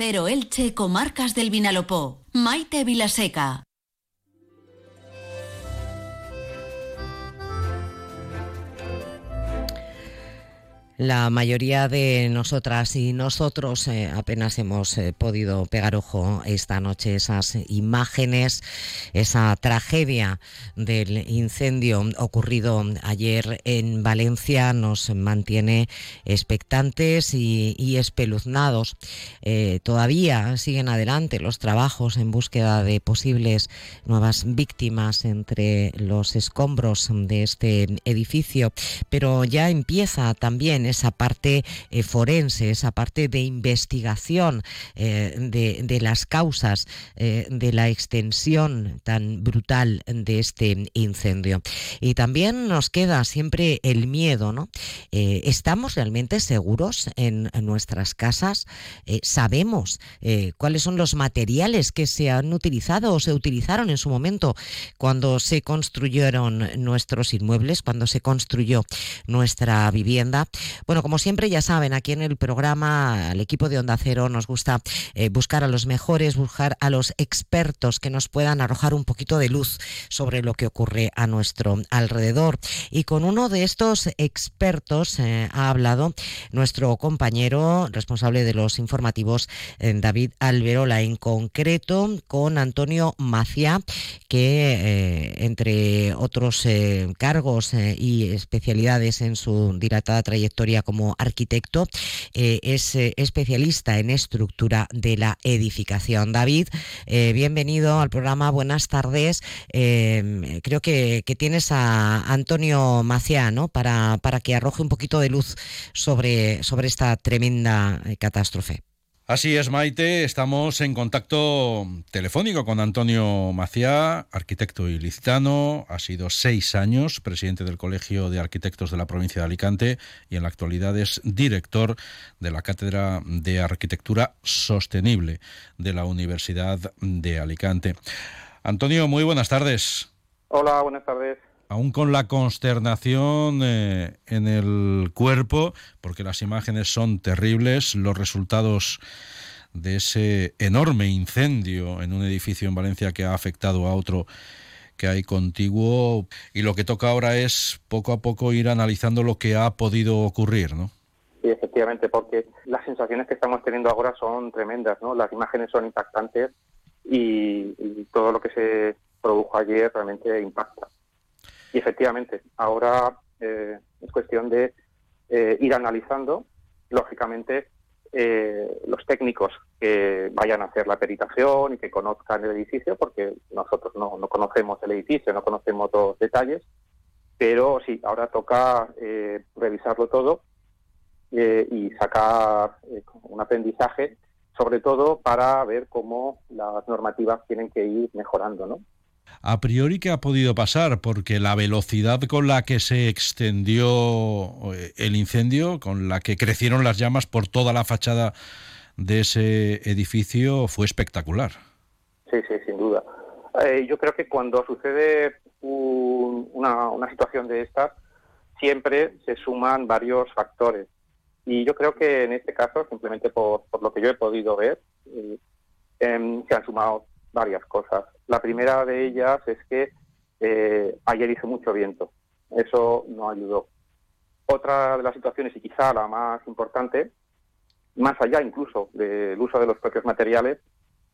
Cero Elche, Comarcas del Vinalopó. Maite Vilaseca. La mayoría de nosotras y nosotros eh, apenas hemos eh, podido pegar ojo esta noche esas imágenes, esa tragedia del incendio ocurrido ayer en Valencia nos mantiene expectantes y, espeluznados. Eh, todavía siguen adelante los trabajos en búsqueda de posibles nuevas víctimas entre los escombros de este edificio, pero ya empieza también esa parte eh, forense, esa parte de investigación eh, de, las causas eh, de la extensión tan brutal de este incendio. Y también nos queda siempre el miedo, ¿no? ¿Estamos realmente seguros en, nuestras casas? ¿Sabemos cuáles son los materiales que se han utilizado o se utilizaron en su momento cuando se construyeron nuestros inmuebles, cuando se construyó nuestra vivienda? Bueno, como siempre ya saben, aquí en el programa, al equipo de Onda Cero nos gusta eh, buscar a los mejores, buscar a los expertos que nos puedan arrojar un poquito de luz sobre lo que ocurre a nuestro alrededor. Y con uno de estos expertos eh, ha hablado nuestro compañero responsable de los informativos, eh, David Alberola, en concreto con Antonio Macia, que entre otros cargos y especialidades en su dilatada trayectoria, como arquitecto, eh, es eh, especialista en estructura de la edificación. David, eh, bienvenido al programa, buenas tardes. creo que, tienes a Antonio Maciano para, para que arroje un poquito de luz sobre, sobre esta tremenda catástrofe. Así es, Maite. Estamos en contacto telefónico con Antonio Maciá, arquitecto ilicitano. Ha sido seis años presidente del Colegio de Arquitectos de la provincia de Alicante y en la actualidad es director de la Cátedra de Arquitectura Sostenible de la Universidad de Alicante. Antonio, muy buenas tardes. Hola, buenas tardes aún con la consternación eh, en el cuerpo, porque las imágenes son terribles, los resultados de ese enorme incendio en un edificio en Valencia que ha afectado a otro que hay contiguo y lo que toca ahora es poco a poco ir analizando lo que ha podido ocurrir, ¿no? Sí, efectivamente, porque las sensaciones que estamos teniendo ahora son tremendas, ¿no? Las imágenes son impactantes y todo lo que se produjo ayer realmente impacta. Y efectivamente, ahora eh, es cuestión de eh, ir analizando, lógicamente, eh, los técnicos que vayan a hacer la peritación y que conozcan el edificio, porque nosotros no, no conocemos el edificio, no conocemos los detalles, pero sí, ahora toca revisarlo todo y sacar un aprendizaje, sobre todo para ver cómo las normativas tienen que ir mejorando, ¿no? A priori qué ha podido pasar, porque la velocidad con la que se extendió eh, el incendio, con la que crecieron las llamas por toda la fachada de ese edificio fue espectacular. Sí, sí, sin duda. Eh, yo creo que cuando sucede una, situación de estas, siempre se suman varios factores. Y yo creo que en este caso, simplemente por, lo que yo he podido ver, eh, em, se han sumado varias cosas. La primera de ellas es que eh, ayer hizo mucho viento. Eso no ayudó. Otra de las situaciones, y quizá la más importante, más allá incluso del uso de los propios materiales,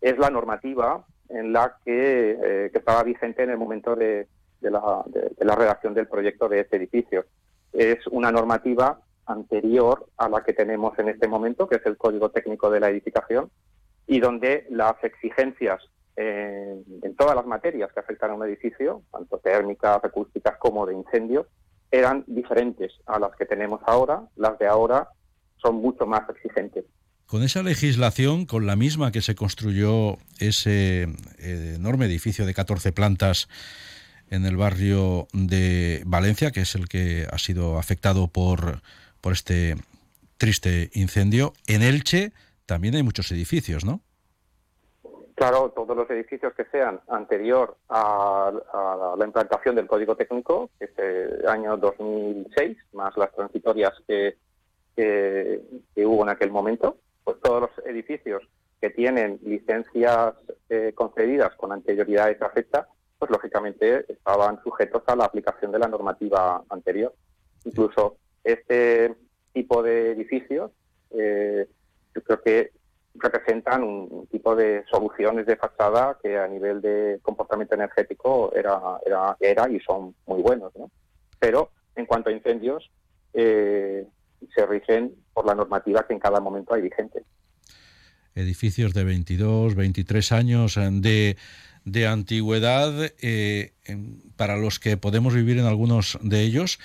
es la normativa en la que, eh, estaba vigente en el momento de, la, de, la redacción del proyecto de este edificio. Es una normativa anterior a la que tenemos en este momento, que es el Código Técnico de la Edificación, y donde las exigencias en, todas las materias que afectan a un edificio, tanto térmicas, acústicas como de incendio, eran diferentes a las que tenemos ahora. Las de ahora son mucho más exigentes. Con esa legislación, con la misma que se construyó ese eh, enorme edificio de 14 plantas en el barrio de Valencia, que es el que ha sido afectado por, por este triste incendio, en Elche también hay muchos edificios, ¿no? Claro, todos los edificios que sean anterior a, la implantación del Código Técnico, que es el año 2006, más las transitorias que, hubo en aquel momento, pues todos los edificios que tienen licencias eh, concedidas con anterioridad a esa fecha, pues lógicamente estaban sujetos a la aplicación de la normativa anterior. Incluso este tipo de edificios, eh, yo creo que representan un tipo de soluciones de fachada que a nivel de comportamiento energético era, era, era y son muy buenos. ¿no? Pero en cuanto a incendios, eh, se rigen por la normativa que en cada momento hay vigente. Edificios de 22, 23 años de, de antigüedad, eh, para los que podemos vivir en algunos de ellos,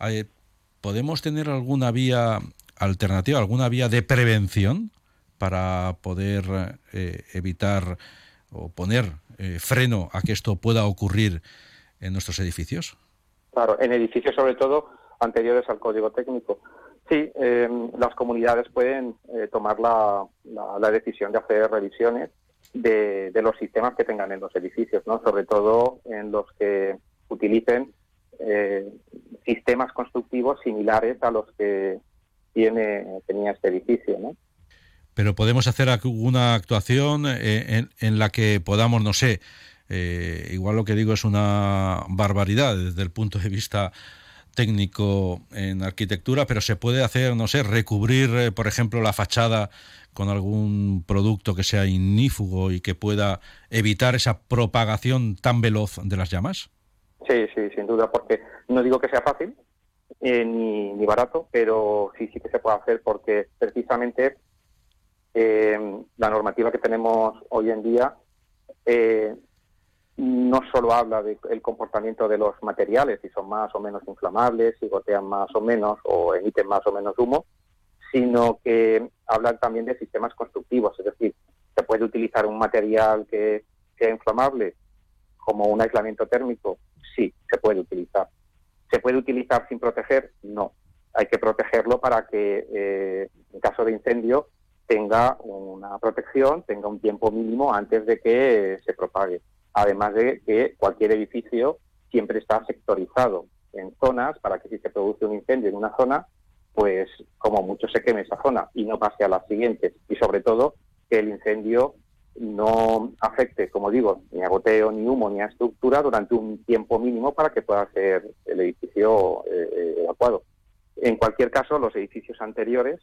eh, ¿podemos tener alguna vía alternativa, alguna vía de prevención para poder eh, evitar o poner freno a que esto pueda ocurrir en nuestros edificios? Claro, en edificios sobre todo anteriores al código técnico. Sí, eh, las comunidades pueden eh, tomar la, la, decisión de hacer revisiones de, de, los sistemas que tengan en los edificios, ¿no? sobre todo en los que utilicen eh, sistemas constructivos similares a los que tiene, tenía este edificio. ¿no? Pero podemos hacer alguna actuación en, en la que podamos, no sé, igual lo que digo es una barbaridad desde el punto de vista técnico en arquitectura, pero se puede hacer, no sé, recubrir, eh, por ejemplo, la fachada con algún producto que sea inífugo y que pueda evitar esa propagación tan veloz de las llamas? Sí, sí, sin duda, porque no digo que sea fácil eh, ni, ni, barato, pero sí, sí que se puede hacer porque precisamente eh, la normativa que tenemos hoy en día no solo habla del comportamiento de los materiales, si son más o menos inflamables, si gotean más o menos o emiten más o menos humo, sino que habla también de sistemas constructivos, es decir, se puede utilizar un material que sea inflamable como un aislamiento térmico, sí, se puede utilizar. ¿Se puede utilizar sin proteger? No. Hay que protegerlo para que eh, en caso de incendio tenga una protección, tenga un tiempo mínimo antes de que se propague además de que cualquier edificio siempre está sectorizado en zonas para que si se produce un incendio en una zona, pues como mucho se queme esa zona y no pase a las siguientes. Y sobre todo que el incendio no afecte, como digo, ni a goteo, ni humo, ni a estructura durante un tiempo mínimo para que pueda ser el edificio eh, eh, evacuado. En cualquier caso, los edificios anteriores,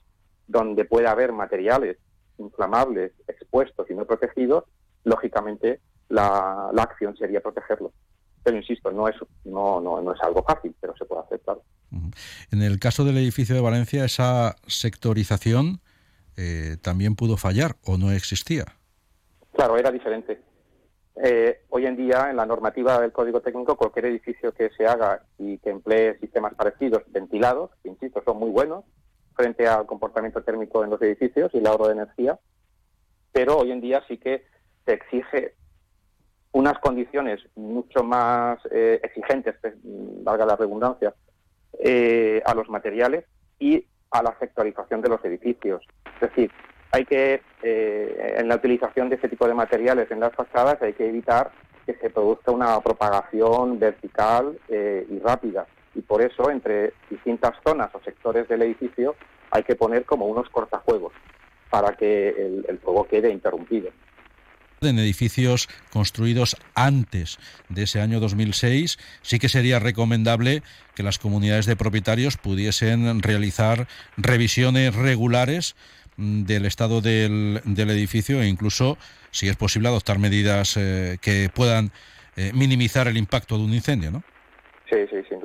donde puede haber materiales inflamables expuestos y no protegidos, lógicamente la, acción sería protegerlo. Pero insisto, no es, no, no, no es algo fácil, pero se puede hacer, claro. En el caso del edificio de Valencia, esa sectorización eh, también pudo fallar o no existía. Claro, era diferente. Eh, hoy en día, en la normativa del Código Técnico, cualquier edificio que se haga y que emplee sistemas parecidos, ventilados, que insisto, son muy buenos frente al comportamiento térmico en los edificios y el ahorro de energía, pero hoy en día sí que se exige unas condiciones mucho más eh, exigentes, valga la redundancia, eh, a los materiales y a la sectorización de los edificios. Es decir, hay que, eh, en la utilización de ese tipo de materiales en las fachadas, hay que evitar que se produzca una propagación vertical y rápida. Y por eso, entre distintas zonas o sectores del edificio, hay que poner como unos cortafuegos para que el fuego quede interrumpido en edificios construidos antes de ese año 2006, sí que sería recomendable que las comunidades de propietarios pudiesen realizar revisiones regulares mm, del estado del, edificio e incluso, si es posible, adoptar medidas eh, que puedan eh, minimizar el impacto de un incendio, ¿no? Sí, sí, duda.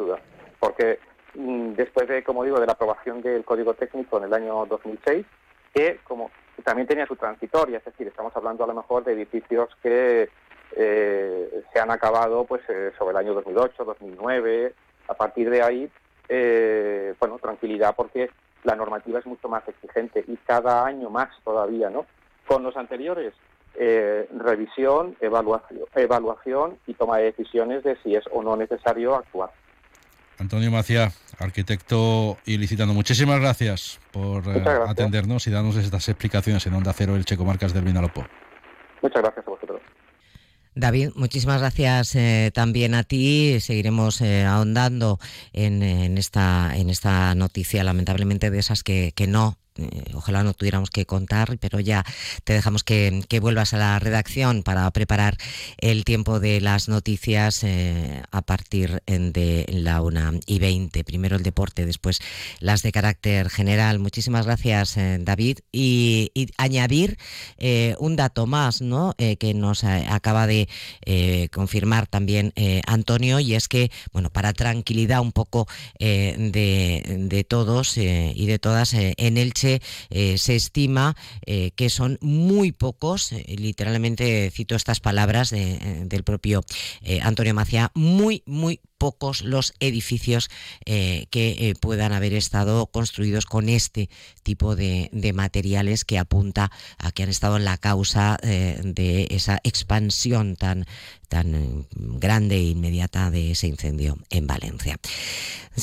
Porque mm, después de, como digo, de la aprobación del Código Técnico en el año 2006, que, como también tenía su transitoria, es decir, estamos hablando a lo mejor de edificios que eh, se han acabado pues eh, sobre el año 2008, 2009, a partir de ahí, eh, bueno, tranquilidad porque la normativa es mucho más exigente y cada año más todavía, ¿no? Con los anteriores, revisión, evaluación, evaluación y toma de decisiones de si es o no necesario actuar. Antonio Macía, arquitecto ilicitano, muchísimas gracias por eh, atendernos y darnos estas explicaciones en Onda Cero, el Checo Marcas del Vinalopó. Muchas gracias a vosotros. David, muchísimas gracias eh, también a ti. Seguiremos eh, ahondando en, esta, en esta noticia, lamentablemente de esas que, que no ojalá no tuviéramos que contar, pero ya te dejamos que, vuelvas a la redacción para preparar el tiempo de las noticias a partir de la una y 20. Primero el deporte, después las de carácter general. Muchísimas gracias, David. Y, añadir un dato más, ¿no? que nos acaba de confirmar también Antonio, y es que, bueno, para tranquilidad un poco de, todos y de todas, en Elche se estima que son muy pocos, literalmente cito estas palabras del propio Antonio Macía, muy, muy pocos los edificios eh, que eh, puedan haber estado construidos con este tipo de, materiales que apunta a que han estado en la causa eh, de esa expansión tan, tan grande e inmediata de ese incendio en Valencia.